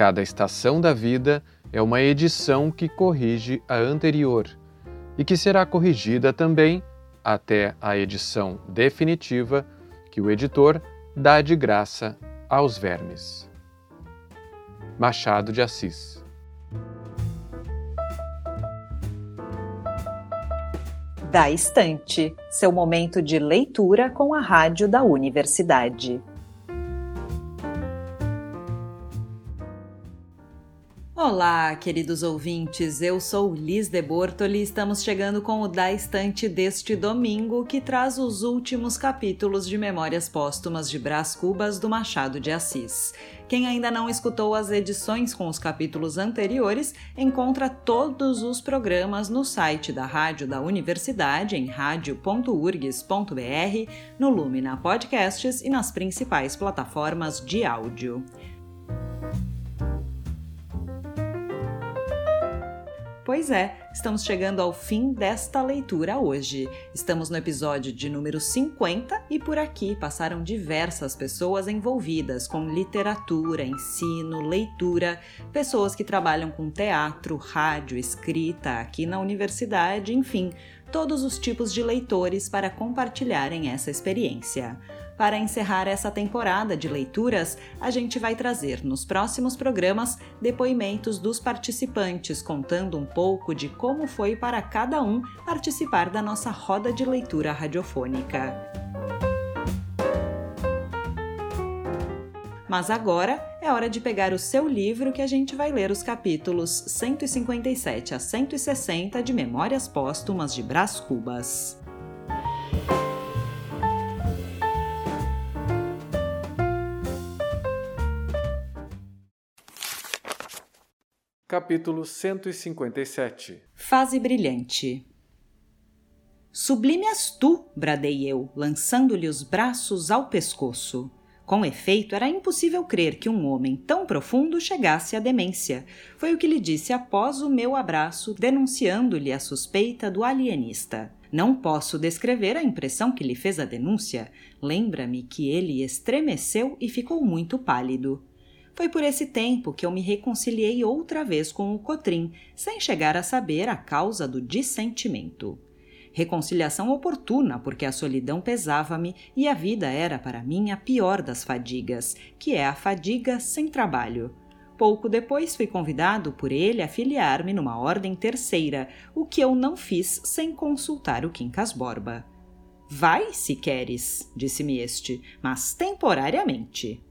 Cada estação da vida é uma edição que corrige a anterior e que será corrigida também até a edição definitiva que o editor dá de graça aos vermes. Machado de Assis Da Estante, seu momento de leitura com a rádio da universidade. Olá, queridos ouvintes, eu sou Liz de Bortoli e estamos chegando com o Da Estante deste domingo, que traz os últimos capítulos de Memórias Póstumas de Brás Cubas do Machado de Assis. Quem ainda não escutou as edições com os capítulos anteriores, encontra todos os programas no site da Rádio da Universidade em radio.urgs.br, no Lumina Podcasts e nas principais plataformas de áudio. Pois é, estamos chegando ao fim desta leitura hoje. Estamos no episódio de número 50 e por aqui passaram diversas pessoas envolvidas com literatura, ensino, leitura, pessoas que trabalham com teatro, rádio, escrita aqui na universidade, enfim, todos os tipos de leitores para compartilharem essa experiência. Para encerrar essa temporada de leituras, a gente vai trazer nos próximos programas depoimentos dos participantes, contando um pouco de como foi para cada um participar da nossa roda de leitura radiofônica. Mas agora é hora de pegar o seu livro que a gente vai ler os capítulos 157 a 160 de Memórias Póstumas de Brás Cubas. Capítulo 157 Fase brilhante Sublime és tu, bradei eu, lançando-lhe os braços ao pescoço. Com efeito, era impossível crer que um homem tão profundo chegasse à demência. Foi o que lhe disse após o meu abraço, denunciando-lhe a suspeita do alienista. Não posso descrever a impressão que lhe fez a denúncia. Lembra-me que ele estremeceu e ficou muito pálido. Foi por esse tempo que eu me reconciliei outra vez com o Cotrim, sem chegar a saber a causa do dissentimento. Reconciliação oportuna, porque a solidão pesava-me e a vida era para mim a pior das fadigas, que é a fadiga sem trabalho. Pouco depois fui convidado por ele a filiar-me numa ordem terceira, o que eu não fiz sem consultar o Quincas Borba. Vai, se queres, disse-me este, mas temporariamente.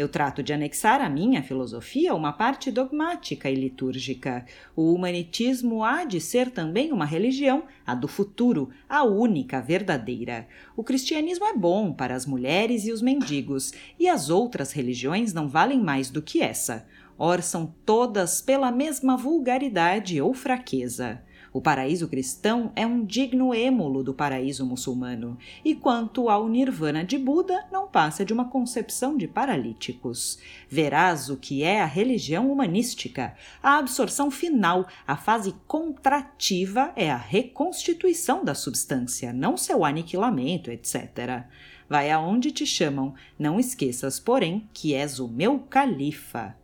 Eu trato de anexar à minha filosofia uma parte dogmática e litúrgica. O humanitismo há de ser também uma religião, a do futuro, a única verdadeira. O cristianismo é bom para as mulheres e os mendigos, e as outras religiões não valem mais do que essa. Orçam todas pela mesma vulgaridade ou fraqueza. O paraíso cristão é um digno êmulo do paraíso muçulmano, e quanto ao nirvana de Buda, não passa de uma concepção de paralíticos. Verás o que é a religião humanística. A absorção final, a fase contrativa, é a reconstituição da substância, não seu aniquilamento, etc. Vai aonde te chamam, não esqueças, porém, que és o meu califa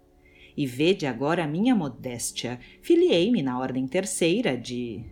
e vede agora a minha modéstia. Filiei-me na ordem terceira de.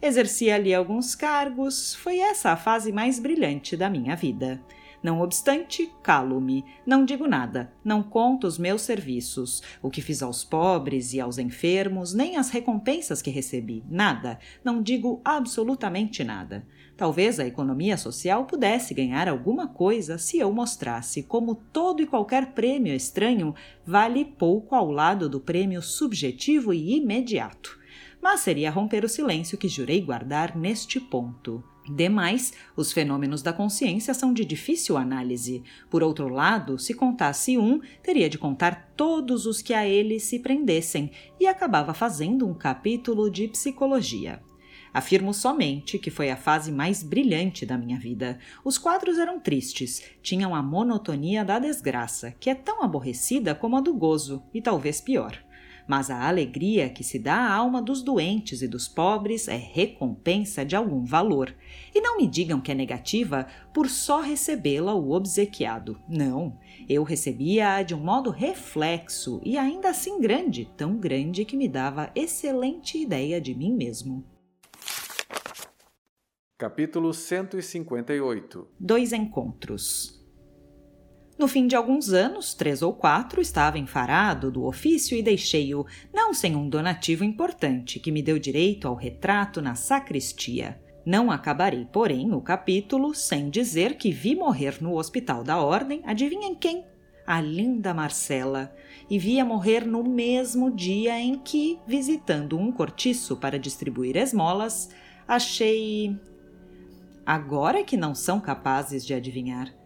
Exerci ali alguns cargos, foi essa a fase mais brilhante da minha vida. Não obstante, calo-me, não digo nada, não conto os meus serviços, o que fiz aos pobres e aos enfermos, nem as recompensas que recebi, nada, não digo absolutamente nada. Talvez a economia social pudesse ganhar alguma coisa se eu mostrasse como todo e qualquer prêmio estranho vale pouco ao lado do prêmio subjetivo e imediato. Mas seria romper o silêncio que jurei guardar neste ponto. Demais, os fenômenos da consciência são de difícil análise. Por outro lado, se contasse um, teria de contar todos os que a ele se prendessem, e acabava fazendo um capítulo de psicologia. Afirmo somente que foi a fase mais brilhante da minha vida. Os quadros eram tristes, tinham a monotonia da desgraça, que é tão aborrecida como a do gozo, e talvez pior. Mas a alegria que se dá à alma dos doentes e dos pobres é recompensa de algum valor. E não me digam que é negativa por só recebê-la o obsequiado. Não, eu recebia-a de um modo reflexo e ainda assim grande, tão grande que me dava excelente ideia de mim mesmo. Capítulo 158 Dois encontros no fim de alguns anos, três ou quatro, estava enfarado do ofício e deixei-o, não sem um donativo importante que me deu direito ao retrato na sacristia. Não acabarei, porém, o capítulo sem dizer que vi morrer no Hospital da Ordem, adivinhem quem? A linda Marcela. E via morrer no mesmo dia em que, visitando um cortiço para distribuir esmolas, achei. Agora é que não são capazes de adivinhar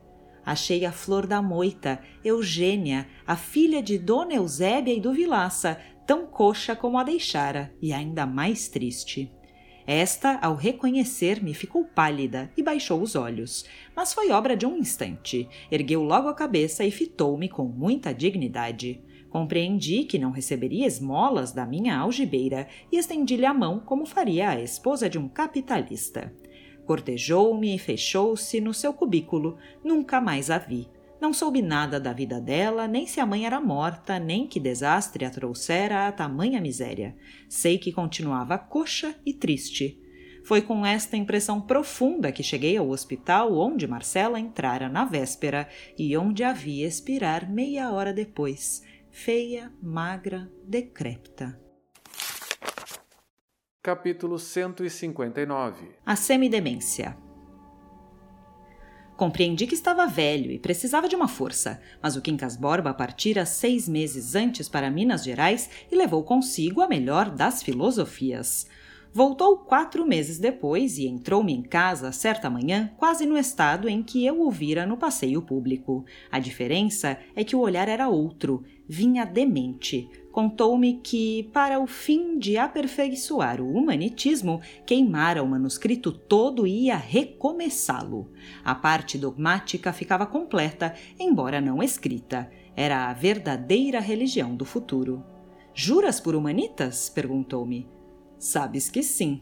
achei a flor da moita, Eugênia, a filha de Dona Eusébia e do Vilaça, tão coxa como a deixara, e ainda mais triste. Esta, ao reconhecer-me, ficou pálida e baixou os olhos, mas foi obra de um instante. Ergueu logo a cabeça e fitou-me com muita dignidade. Compreendi que não receberia esmolas da minha algibeira e estendi-lhe a mão como faria a esposa de um capitalista. Cortejou-me e fechou-se no seu cubículo. Nunca mais a vi. Não soube nada da vida dela, nem se a mãe era morta, nem que desastre a trouxera a tamanha miséria. Sei que continuava coxa e triste. Foi com esta impressão profunda que cheguei ao hospital onde Marcela entrara na véspera e onde a vi expirar meia hora depois, feia, magra, decrépita. Capítulo 159 A semidemência Compreendi que estava velho e precisava de uma força, mas o Quincas Borba partira seis meses antes para Minas Gerais e levou consigo a melhor das filosofias. Voltou quatro meses depois e entrou-me em casa certa manhã, quase no estado em que eu o vira no passeio público. A diferença é que o olhar era outro, vinha demente, contou-me que, para o fim de aperfeiçoar o humanitismo, queimara o manuscrito todo e ia recomeçá-lo. A parte dogmática ficava completa, embora não escrita. Era a verdadeira religião do futuro. Juras por humanitas? perguntou-me. Sabes que sim,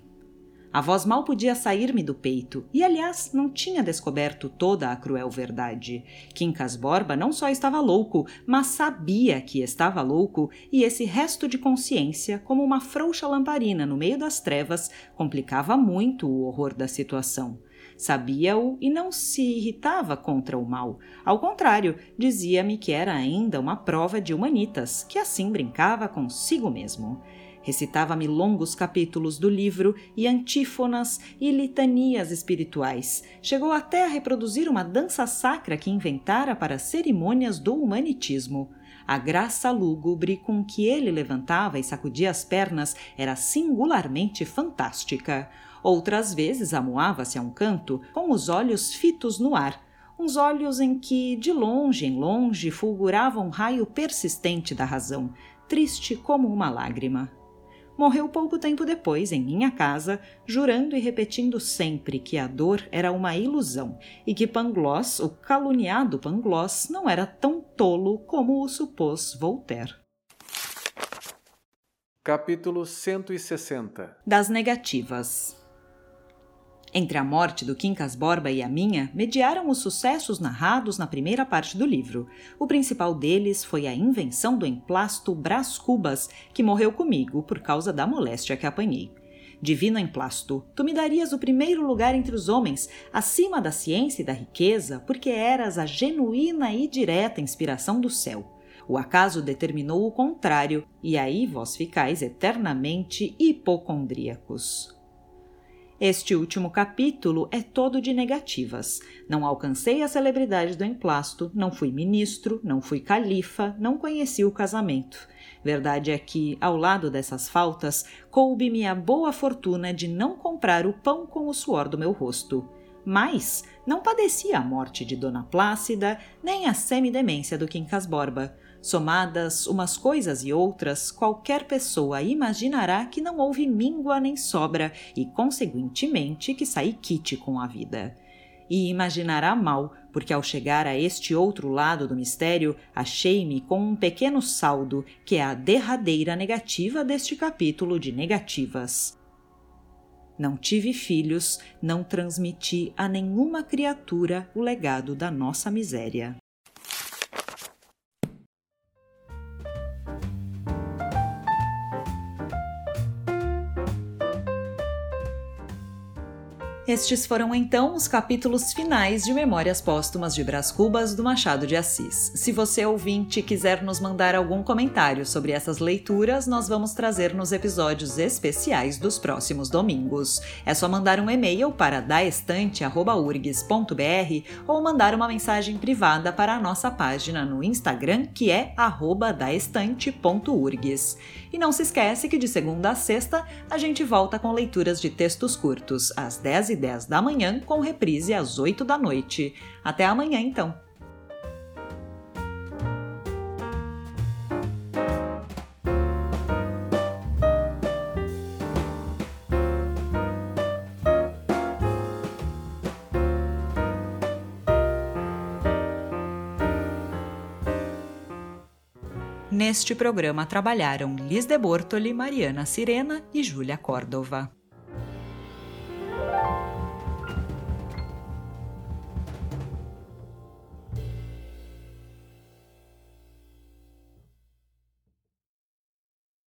a voz mal podia sair-me do peito, e aliás não tinha descoberto toda a cruel verdade. Quincas Borba não só estava louco, mas sabia que estava louco, e esse resto de consciência, como uma frouxa lamparina no meio das trevas, complicava muito o horror da situação. Sabia-o e não se irritava contra o mal. Ao contrário, dizia-me que era ainda uma prova de humanitas, que assim brincava consigo mesmo. Recitava-me longos capítulos do livro e antífonas e litanias espirituais. Chegou até a reproduzir uma dança sacra que inventara para cerimônias do humanitismo. A graça lúgubre com que ele levantava e sacudia as pernas era singularmente fantástica. Outras vezes amuava-se a um canto, com os olhos fitos no ar, uns olhos em que, de longe em longe, fulgurava um raio persistente da razão, triste como uma lágrima morreu pouco tempo depois em minha casa, jurando e repetindo sempre que a dor era uma ilusão e que Pangloss, o caluniado Pangloss, não era tão tolo como o supôs Voltaire. Capítulo 160 Das negativas entre a morte do Quincas Borba e a minha, mediaram os sucessos narrados na primeira parte do livro. O principal deles foi a invenção do emplasto Brás Cubas, que morreu comigo por causa da moléstia que apanhei. Divino emplasto, tu me darias o primeiro lugar entre os homens, acima da ciência e da riqueza, porque eras a genuína e direta inspiração do céu. O acaso determinou o contrário, e aí vós ficais eternamente hipocondríacos. Este último capítulo é todo de negativas. Não alcancei a celebridade do emplasto, não fui ministro, não fui califa, não conheci o casamento. Verdade é que, ao lado dessas faltas, coube-me a boa fortuna de não comprar o pão com o suor do meu rosto. Mas não padecia a morte de Dona Plácida, nem a semidemência do Quincas Borba. Somadas umas coisas e outras, qualquer pessoa imaginará que não houve míngua nem sobra e, conseguintemente, que saí quite com a vida. e imaginará mal, porque ao chegar a este outro lado do mistério, achei-me com um pequeno saldo, que é a derradeira negativa deste capítulo de negativas. Não tive filhos, não transmiti a nenhuma criatura o legado da nossa miséria. Estes foram então os capítulos finais de Memórias Póstumas de Brás Cubas do Machado de Assis. Se você ouvinte quiser nos mandar algum comentário sobre essas leituras, nós vamos trazer nos episódios especiais dos próximos domingos. É só mandar um e-mail para daestante@urgs.br ou mandar uma mensagem privada para a nossa página no Instagram, que é daestante.urgs. E não se esquece que de segunda a sexta a gente volta com leituras de textos curtos às 10 e 10 da manhã, com reprise às 8 da noite. Até amanhã, então! Neste programa trabalharam Liz de Bortoli, Mariana Sirena e Júlia Córdova.